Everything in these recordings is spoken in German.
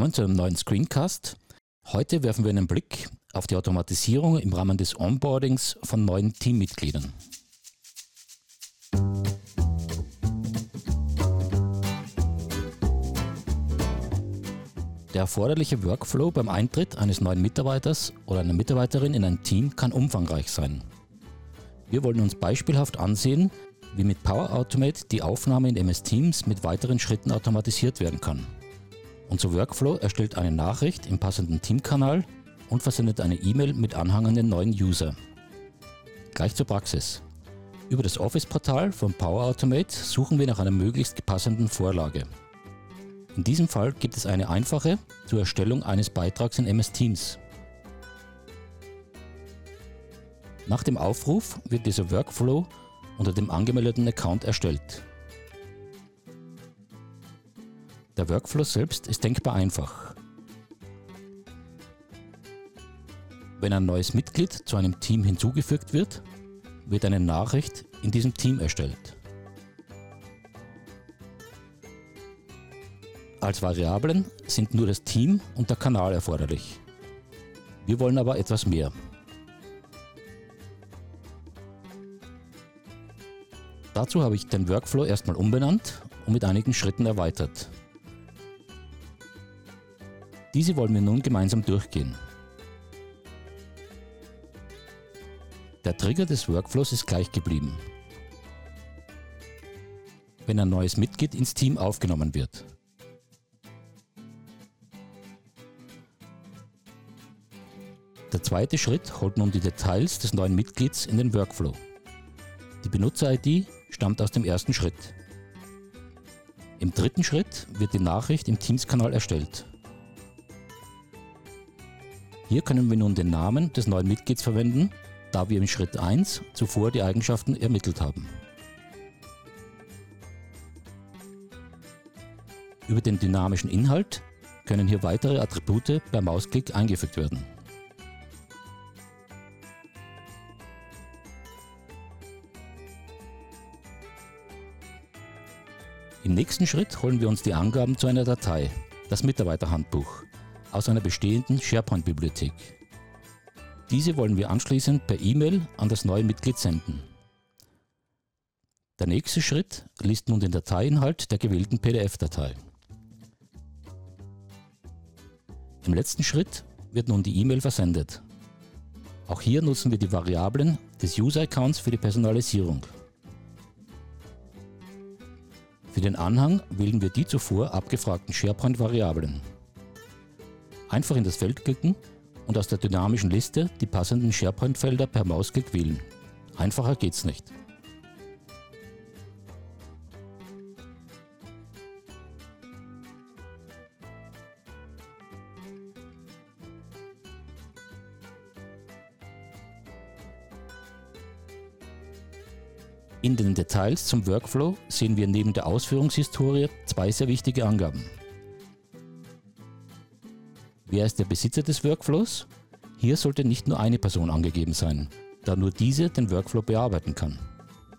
willkommen zu einem neuen Screencast. Heute werfen wir einen Blick auf die Automatisierung im Rahmen des Onboardings von neuen Teammitgliedern. Der erforderliche Workflow beim Eintritt eines neuen Mitarbeiters oder einer Mitarbeiterin in ein Team kann umfangreich sein. Wir wollen uns beispielhaft ansehen, wie mit Power Automate die Aufnahme in MS Teams mit weiteren Schritten automatisiert werden kann. Unser Workflow erstellt eine Nachricht im passenden Teamkanal und versendet eine E-Mail mit Anhang an den neuen User. Gleich zur Praxis. Über das Office-Portal von Power Automate suchen wir nach einer möglichst passenden Vorlage. In diesem Fall gibt es eine einfache zur Erstellung eines Beitrags in MS Teams. Nach dem Aufruf wird dieser Workflow unter dem angemeldeten Account erstellt. Der Workflow selbst ist denkbar einfach. Wenn ein neues Mitglied zu einem Team hinzugefügt wird, wird eine Nachricht in diesem Team erstellt. Als Variablen sind nur das Team und der Kanal erforderlich. Wir wollen aber etwas mehr. Dazu habe ich den Workflow erstmal umbenannt und mit einigen Schritten erweitert. Diese wollen wir nun gemeinsam durchgehen. Der Trigger des Workflows ist gleich geblieben. Wenn ein neues Mitglied ins Team aufgenommen wird. Der zweite Schritt holt nun die Details des neuen Mitglieds in den Workflow. Die Benutzer-ID stammt aus dem ersten Schritt. Im dritten Schritt wird die Nachricht im Teams-Kanal erstellt. Hier können wir nun den Namen des neuen Mitglieds verwenden, da wir im Schritt 1 zuvor die Eigenschaften ermittelt haben. Über den dynamischen Inhalt können hier weitere Attribute per Mausklick eingefügt werden. Im nächsten Schritt holen wir uns die Angaben zu einer Datei, das Mitarbeiterhandbuch, aus einer bestehenden SharePoint-Bibliothek. Diese wollen wir anschließend per E-Mail an das neue Mitglied senden. Der nächste Schritt liest nun den Dateiinhalt der gewählten PDF-Datei. Im letzten Schritt wird nun die E-Mail versendet. Auch hier nutzen wir die Variablen des User-Accounts für die Personalisierung. Für den Anhang wählen wir die zuvor abgefragten SharePoint-Variablen. Einfach in das Feld klicken und aus der dynamischen Liste die passenden SharePoint-Felder per Mausklick wählen. Einfacher geht's nicht. In den Details zum Workflow sehen wir neben der Ausführungshistorie zwei sehr wichtige Angaben. Wer ist der Besitzer des Workflows? Hier sollte nicht nur eine Person angegeben sein, da nur diese den Workflow bearbeiten kann.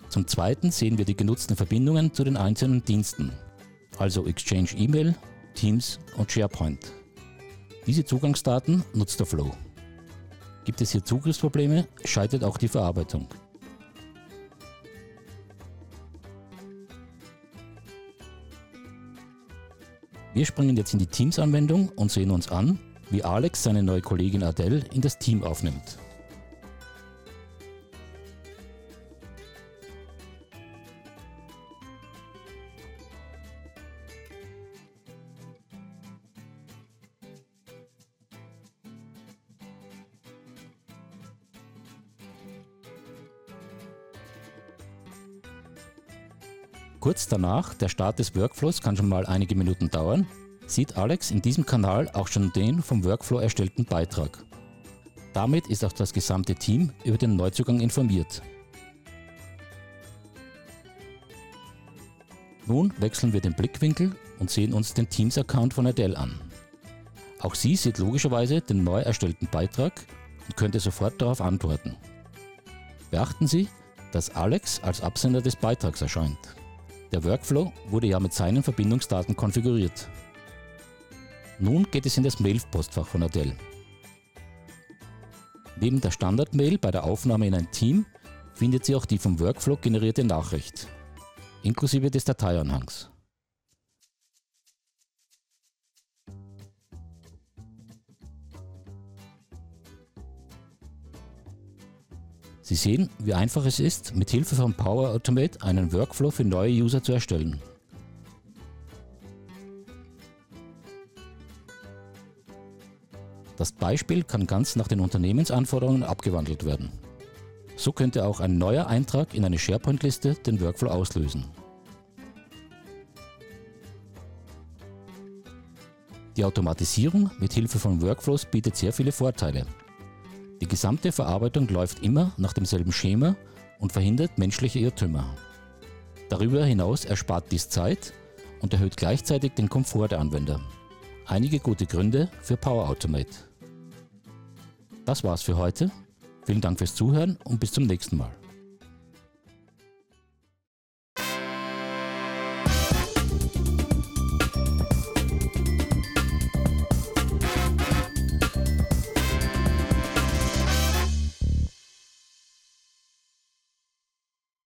Zum Zweiten sehen wir die genutzten Verbindungen zu den einzelnen Diensten, also Exchange E-Mail, Teams und SharePoint. Diese Zugangsdaten nutzt der Flow. Gibt es hier Zugriffsprobleme, scheitert auch die Verarbeitung. Wir springen jetzt in die Teams-Anwendung und sehen uns an, wie Alex seine neue Kollegin Adele in das Team aufnimmt. Kurz danach, der Start des Workflows kann schon mal einige Minuten dauern, sieht Alex in diesem Kanal auch schon den vom Workflow erstellten Beitrag. Damit ist auch das gesamte Team über den Neuzugang informiert. Nun wechseln wir den Blickwinkel und sehen uns den Teams-Account von Adele an. Auch sie sieht logischerweise den neu erstellten Beitrag und könnte sofort darauf antworten. Beachten Sie, dass Alex als Absender des Beitrags erscheint. Der Workflow wurde ja mit seinen Verbindungsdaten konfiguriert. Nun geht es in das Mail-Postfach von Adele. Neben der Standard-Mail bei der Aufnahme in ein Team findet Sie auch die vom Workflow generierte Nachricht, inklusive des Dateianhangs. Sehen, wie einfach es ist, mit Hilfe von Power Automate einen Workflow für neue User zu erstellen. Das Beispiel kann ganz nach den Unternehmensanforderungen abgewandelt werden. So könnte auch ein neuer Eintrag in eine SharePoint-Liste den Workflow auslösen. Die Automatisierung mit Hilfe von Workflows bietet sehr viele Vorteile. Die gesamte Verarbeitung läuft immer nach demselben Schema und verhindert menschliche Irrtümer. Darüber hinaus erspart dies Zeit und erhöht gleichzeitig den Komfort der Anwender. Einige gute Gründe für Power Automate. Das war's für heute. Vielen Dank fürs Zuhören und bis zum nächsten Mal.